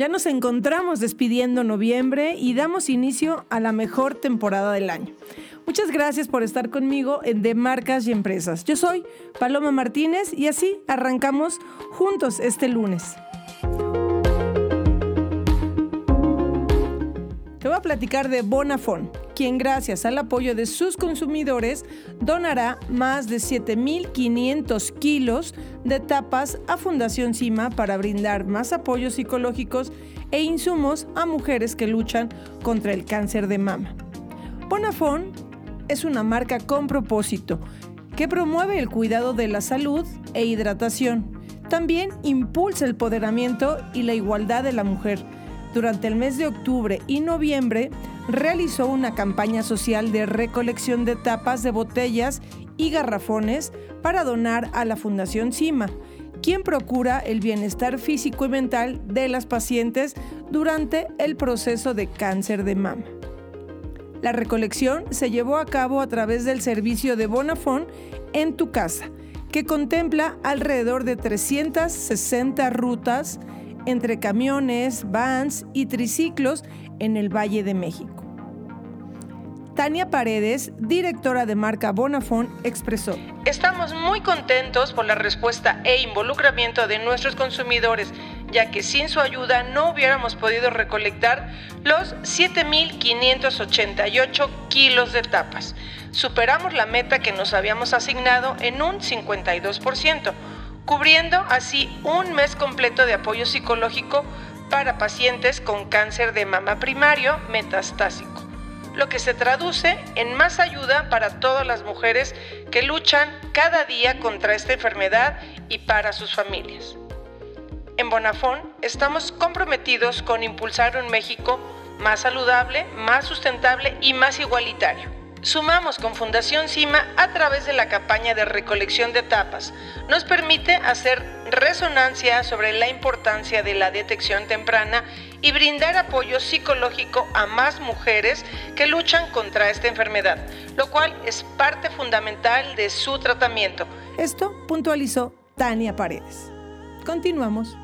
Ya nos encontramos despidiendo noviembre y damos inicio a la mejor temporada del año. Muchas gracias por estar conmigo en De Marcas y Empresas. Yo soy Paloma Martínez y así arrancamos juntos este lunes. Te voy a platicar de Bonafón, gracias al apoyo de sus consumidores donará más de 7.500 kilos de tapas a Fundación CIMA para brindar más apoyos psicológicos e insumos a mujeres que luchan contra el cáncer de mama. Bonafón es una marca con propósito que promueve el cuidado de la salud e hidratación. También impulsa el empoderamiento y la igualdad de la mujer. Durante el mes de octubre y noviembre realizó una campaña social de recolección de tapas de botellas y garrafones para donar a la Fundación CIMA, quien procura el bienestar físico y mental de las pacientes durante el proceso de cáncer de mama. La recolección se llevó a cabo a través del servicio de Bonafón en tu casa, que contempla alrededor de 360 rutas entre camiones, vans y triciclos en el Valle de México. Tania Paredes, directora de marca Bonafón, expresó. Estamos muy contentos por la respuesta e involucramiento de nuestros consumidores ya que sin su ayuda no hubiéramos podido recolectar los 7.588 kilos de tapas. Superamos la meta que nos habíamos asignado en un 52%, cubriendo así un mes completo de apoyo psicológico para pacientes con cáncer de mama primario metastásico, lo que se traduce en más ayuda para todas las mujeres que luchan cada día contra esta enfermedad y para sus familias. En Bonafón estamos comprometidos con impulsar un México más saludable, más sustentable y más igualitario. Sumamos con Fundación CIMA a través de la campaña de recolección de tapas. Nos permite hacer resonancia sobre la importancia de la detección temprana y brindar apoyo psicológico a más mujeres que luchan contra esta enfermedad, lo cual es parte fundamental de su tratamiento. Esto puntualizó Tania Paredes. Continuamos.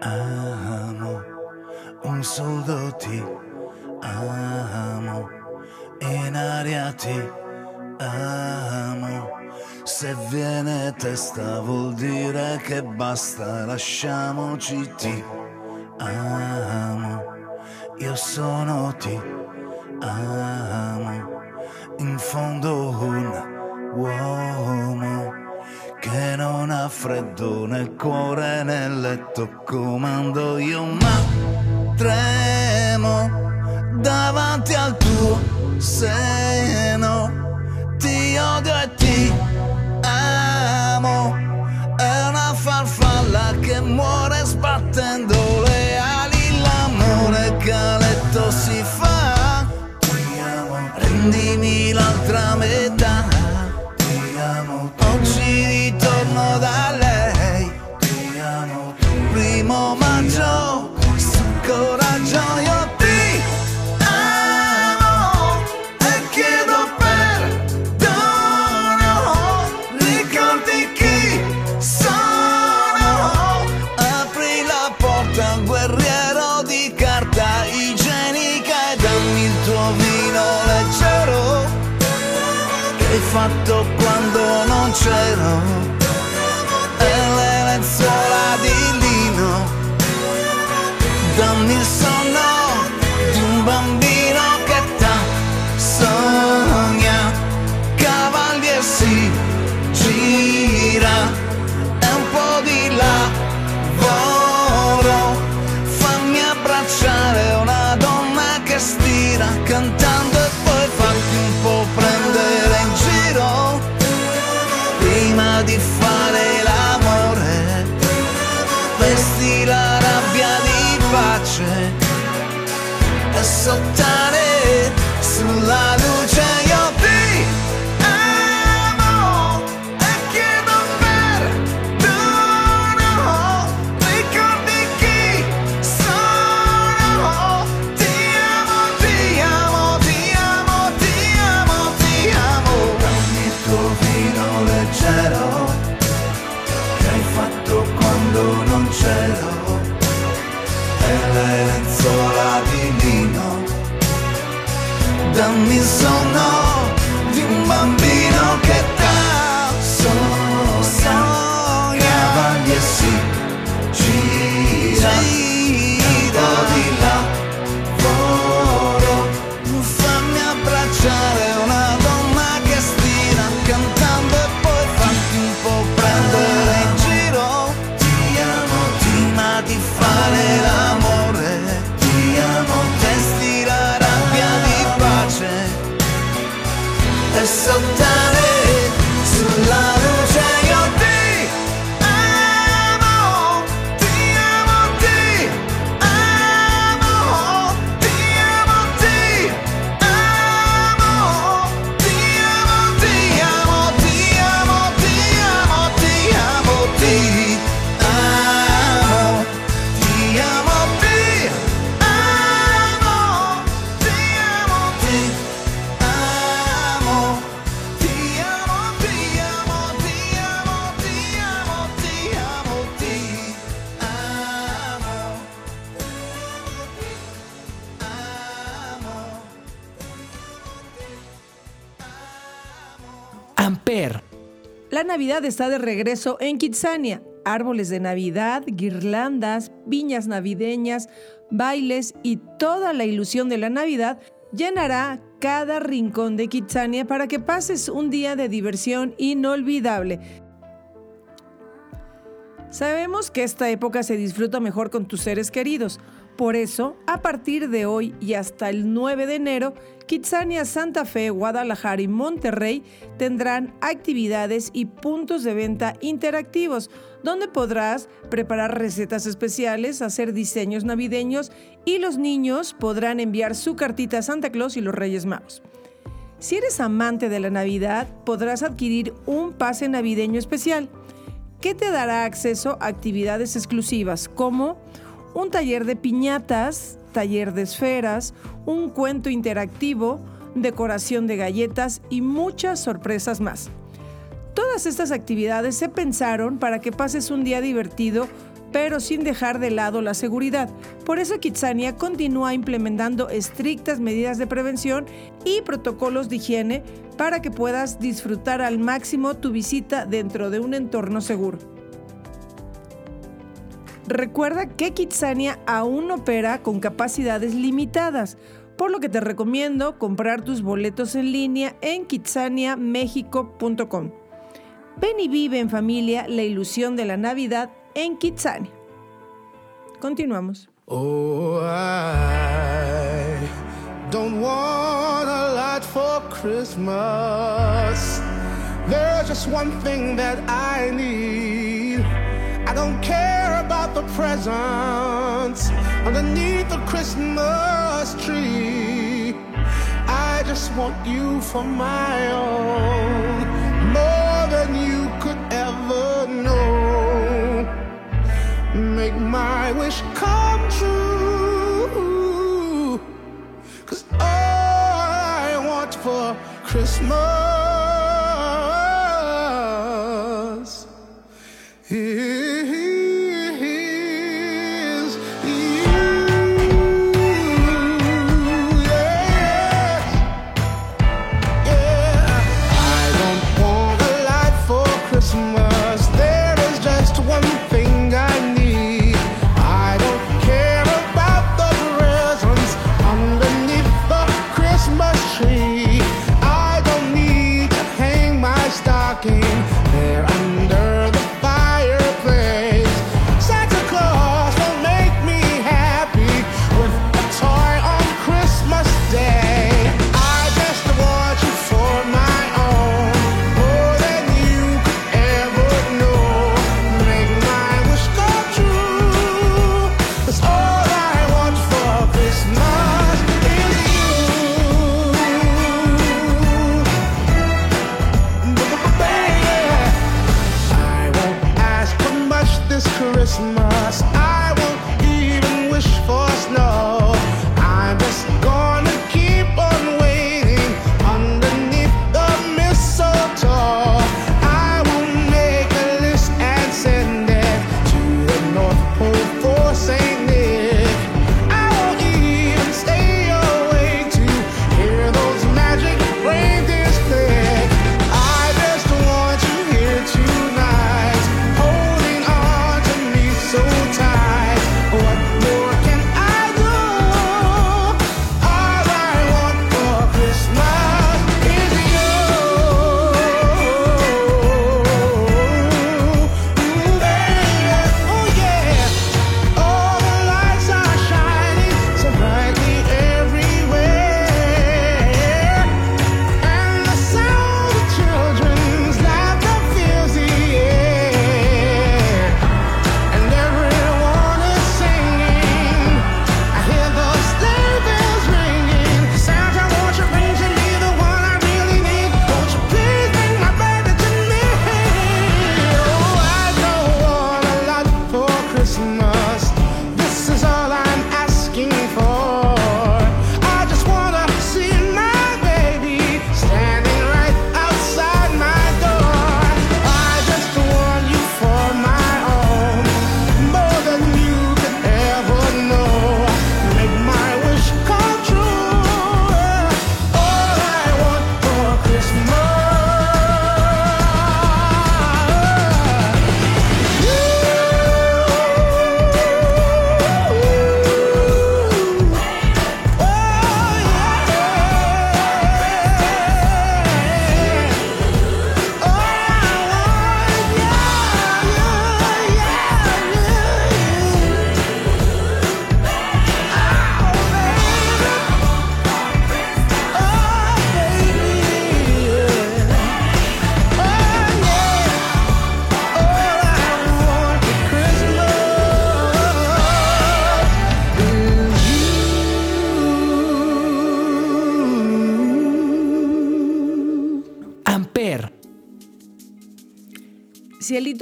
Amo, un solo ti amo, in aria ti amo. Se viene testa vuol dire che basta, lasciamoci ti amo. Io sono ti amo, in fondo un uomo che non ha freddo nel cuore nel letto comando io ma tremo davanti al tuo seno. Ti odio e ti amo è una farfalla che muore sbattendo le ali l'amore che a letto Está de regreso en Kitsania. Árboles de Navidad, guirlandas, viñas navideñas, bailes y toda la ilusión de la Navidad llenará cada rincón de Kitsania para que pases un día de diversión inolvidable. Sabemos que esta época se disfruta mejor con tus seres queridos. Por eso, a partir de hoy y hasta el 9 de enero, Kitsania Santa Fe, Guadalajara y Monterrey tendrán actividades y puntos de venta interactivos, donde podrás preparar recetas especiales, hacer diseños navideños y los niños podrán enviar su cartita a Santa Claus y los Reyes Magos. Si eres amante de la Navidad, podrás adquirir un pase navideño especial que te dará acceso a actividades exclusivas como un taller de piñatas, taller de esferas, un cuento interactivo, decoración de galletas y muchas sorpresas más. Todas estas actividades se pensaron para que pases un día divertido, pero sin dejar de lado la seguridad. Por eso Kitsania continúa implementando estrictas medidas de prevención y protocolos de higiene para que puedas disfrutar al máximo tu visita dentro de un entorno seguro. Recuerda que Kitsania aún opera con capacidades limitadas, por lo que te recomiendo comprar tus boletos en línea en kitsaniamexico.com. Ven y vive en familia la ilusión de la Navidad en Kitsania. Continuamos. Oh, I don't want a lot for Christmas. There's just one thing that I need. I don't care about the presents underneath the Christmas tree. I just want you for my own, more than you could ever know make my wish come true. Cause all I want for Christmas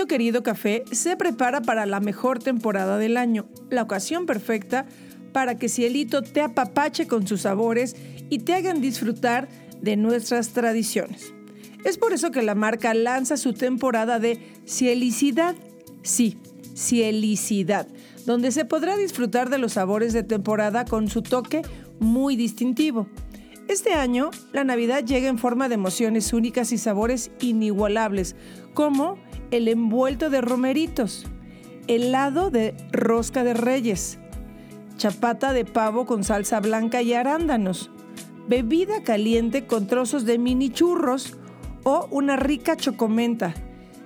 Querido café se prepara para la mejor temporada del año, la ocasión perfecta para que Cielito te apapache con sus sabores y te hagan disfrutar de nuestras tradiciones. Es por eso que la marca lanza su temporada de Cielicidad. Sí, Cielicidad, donde se podrá disfrutar de los sabores de temporada con su toque muy distintivo. Este año, la Navidad llega en forma de emociones únicas y sabores inigualables, como el envuelto de romeritos, helado de rosca de reyes, chapata de pavo con salsa blanca y arándanos, bebida caliente con trozos de mini churros o una rica chocomenta,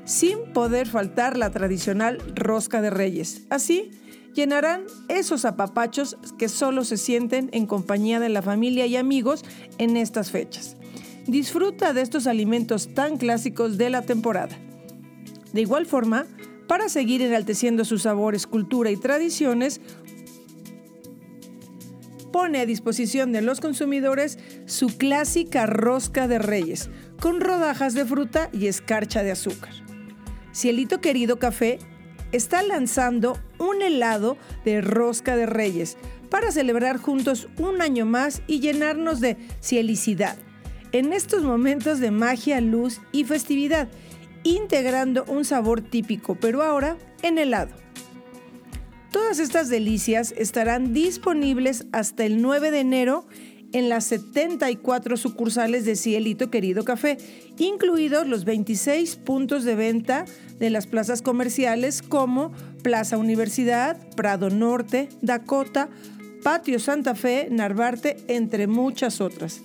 sin poder faltar la tradicional rosca de reyes. Así, llenarán esos apapachos que solo se sienten en compañía de la familia y amigos en estas fechas. Disfruta de estos alimentos tan clásicos de la temporada. De igual forma, para seguir enalteciendo sus sabores, cultura y tradiciones, pone a disposición de los consumidores su clásica rosca de reyes, con rodajas de fruta y escarcha de azúcar. Cielito Querido Café está lanzando un helado de rosca de reyes para celebrar juntos un año más y llenarnos de cielicidad en estos momentos de magia, luz y festividad, integrando un sabor típico, pero ahora en helado. Todas estas delicias estarán disponibles hasta el 9 de enero en las 74 sucursales de Cielito Querido Café, incluidos los 26 puntos de venta de las plazas comerciales como Plaza Universidad, Prado Norte, Dakota, Patio Santa Fe, Narvarte, entre muchas otras.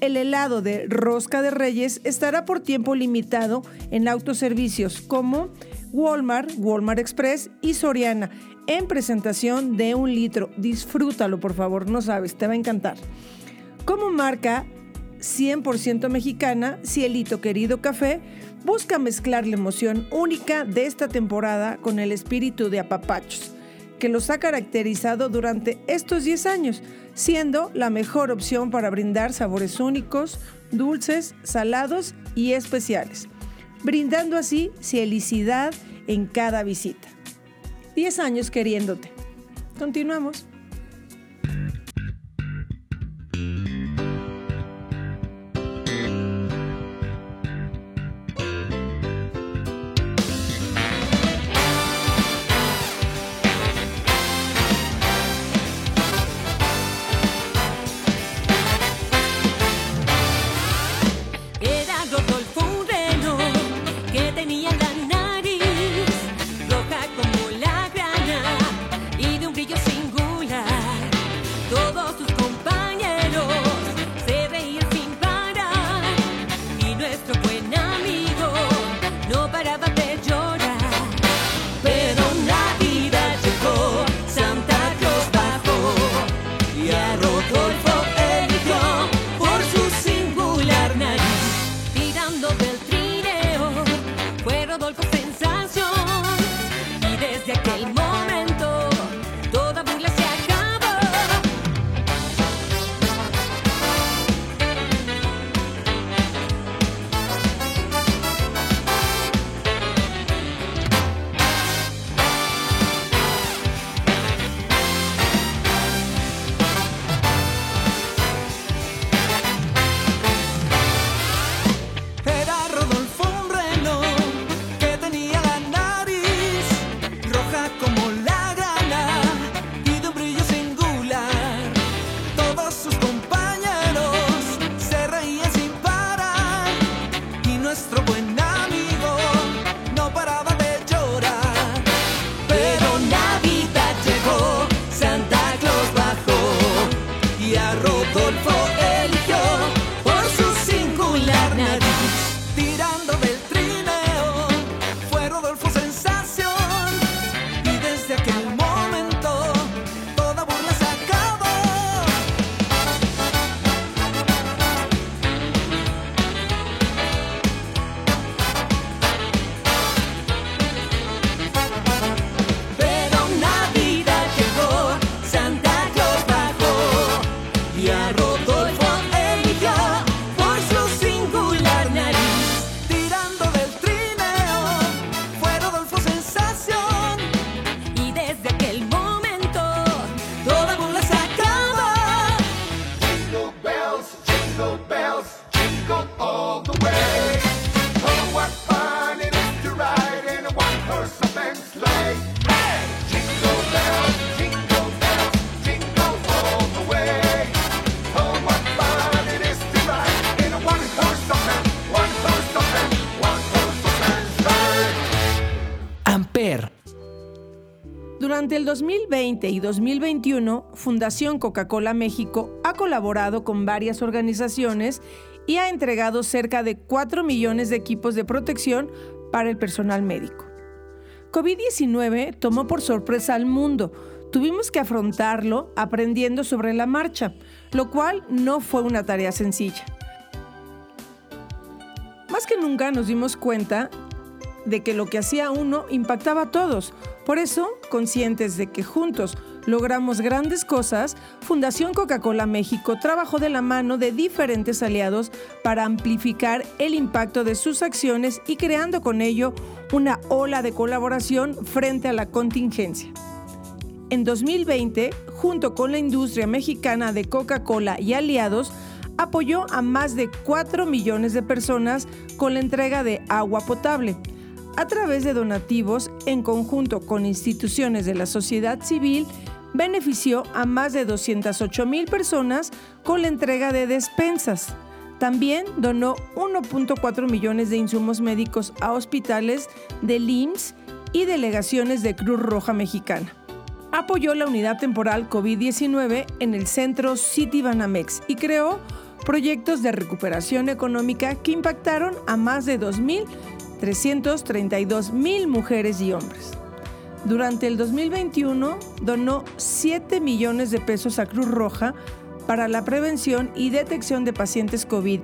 El helado de Rosca de Reyes estará por tiempo limitado en autoservicios como Walmart, Walmart Express y Soriana en presentación de un litro. Disfrútalo, por favor, no sabes, te va a encantar. Como marca 100% mexicana, Cielito Querido Café busca mezclar la emoción única de esta temporada con el espíritu de apapachos que los ha caracterizado durante estos 10 años, siendo la mejor opción para brindar sabores únicos, dulces, salados y especiales, brindando así cielicidad en cada visita. 10 años queriéndote. Continuamos. 2020 y 2021, Fundación Coca-Cola México ha colaborado con varias organizaciones y ha entregado cerca de 4 millones de equipos de protección para el personal médico. COVID-19 tomó por sorpresa al mundo. Tuvimos que afrontarlo aprendiendo sobre la marcha, lo cual no fue una tarea sencilla. Más que nunca nos dimos cuenta de que lo que hacía uno impactaba a todos. Por eso, conscientes de que juntos logramos grandes cosas, Fundación Coca-Cola México trabajó de la mano de diferentes aliados para amplificar el impacto de sus acciones y creando con ello una ola de colaboración frente a la contingencia. En 2020, junto con la industria mexicana de Coca-Cola y aliados, apoyó a más de 4 millones de personas con la entrega de agua potable. A través de donativos, en conjunto con instituciones de la sociedad civil, benefició a más de 208 mil personas con la entrega de despensas. También donó 1.4 millones de insumos médicos a hospitales del IMSS y delegaciones de Cruz Roja Mexicana apoyó la unidad temporal COVID-19 en el centro City Banamex y creó proyectos de recuperación económica que impactaron a más de 2.332 mil mujeres y hombres. Durante el 2021 donó 7 millones de pesos a Cruz Roja para la prevención y detección de pacientes COVID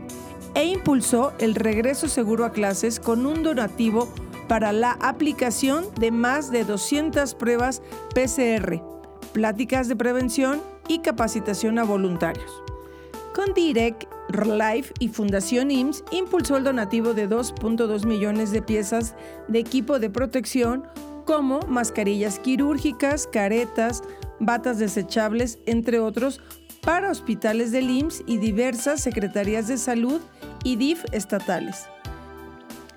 e impulsó el regreso seguro a clases con un donativo para la aplicación de más de 200 pruebas PCR, pláticas de prevención y capacitación a voluntarios. Con Direct, Life y Fundación IMSS impulsó el donativo de 2.2 millones de piezas de equipo de protección, como mascarillas quirúrgicas, caretas, batas desechables, entre otros, para hospitales del IMSS y diversas secretarías de salud y DIF estatales.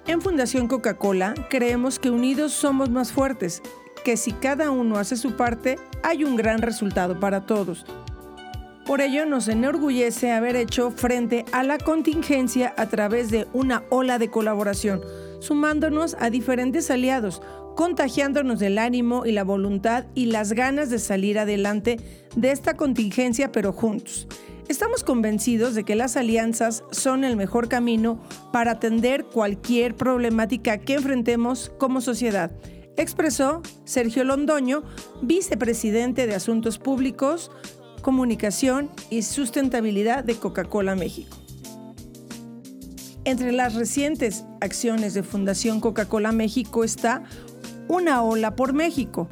En Fundación Coca-Cola creemos que unidos somos más fuertes, que si cada uno hace su parte, hay un gran resultado para todos. Por ello nos enorgullece haber hecho frente a la contingencia a través de una ola de colaboración, sumándonos a diferentes aliados, contagiándonos del ánimo y la voluntad y las ganas de salir adelante de esta contingencia, pero juntos. Estamos convencidos de que las alianzas son el mejor camino para atender cualquier problemática que enfrentemos como sociedad, expresó Sergio Londoño, vicepresidente de Asuntos Públicos, Comunicación y Sustentabilidad de Coca-Cola México. Entre las recientes acciones de Fundación Coca-Cola México está Una ola por México,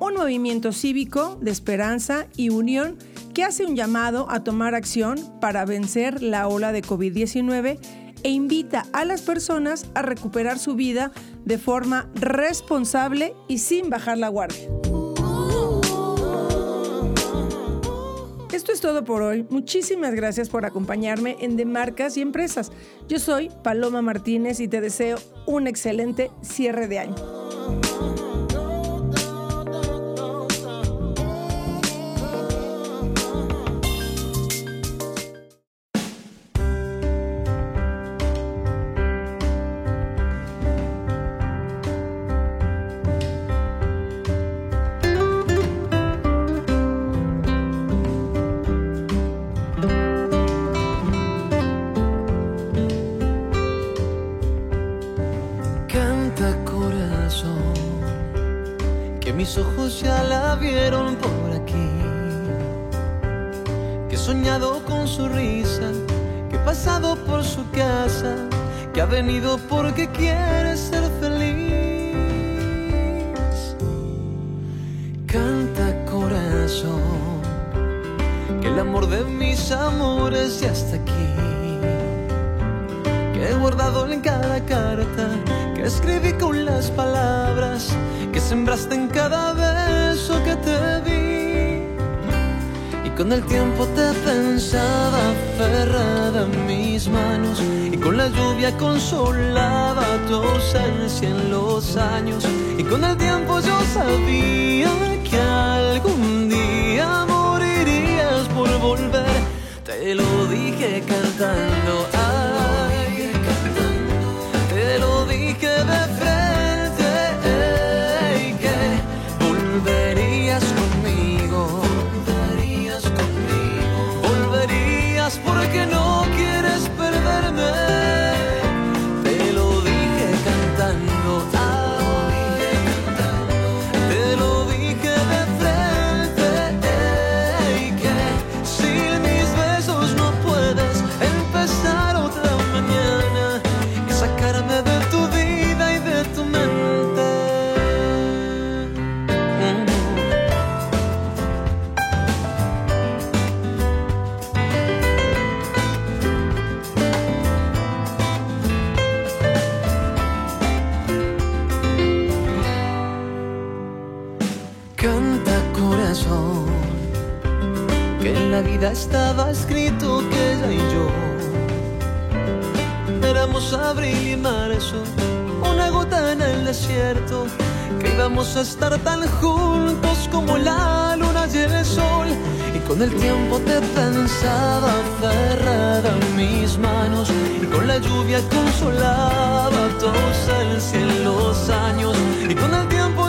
un movimiento cívico de esperanza y unión que hace un llamado a tomar acción para vencer la ola de COVID-19 e invita a las personas a recuperar su vida de forma responsable y sin bajar la guardia. Esto es todo por hoy. Muchísimas gracias por acompañarme en De Marcas y Empresas. Yo soy Paloma Martínez y te deseo un excelente cierre de año. Venido porque quiere ser feliz. Canta corazón, que el amor de mis amores ya está aquí que he guardado en cada carta, que escribí con las palabras que sembraste en cada beso que te di. Con el tiempo te pensaba aferrada en mis manos, y con la lluvia consolaba tu ausencia en los años. Y con el tiempo yo sabía que algún día morirías por volver. Te lo dije cantando, ay, te lo dije de volverías porque no que íbamos a estar tan juntos como la luna y el sol. Y con el tiempo te pensaba aferrada en mis manos, y con la lluvia consolaba tu ausencia en los años. Y con el tiempo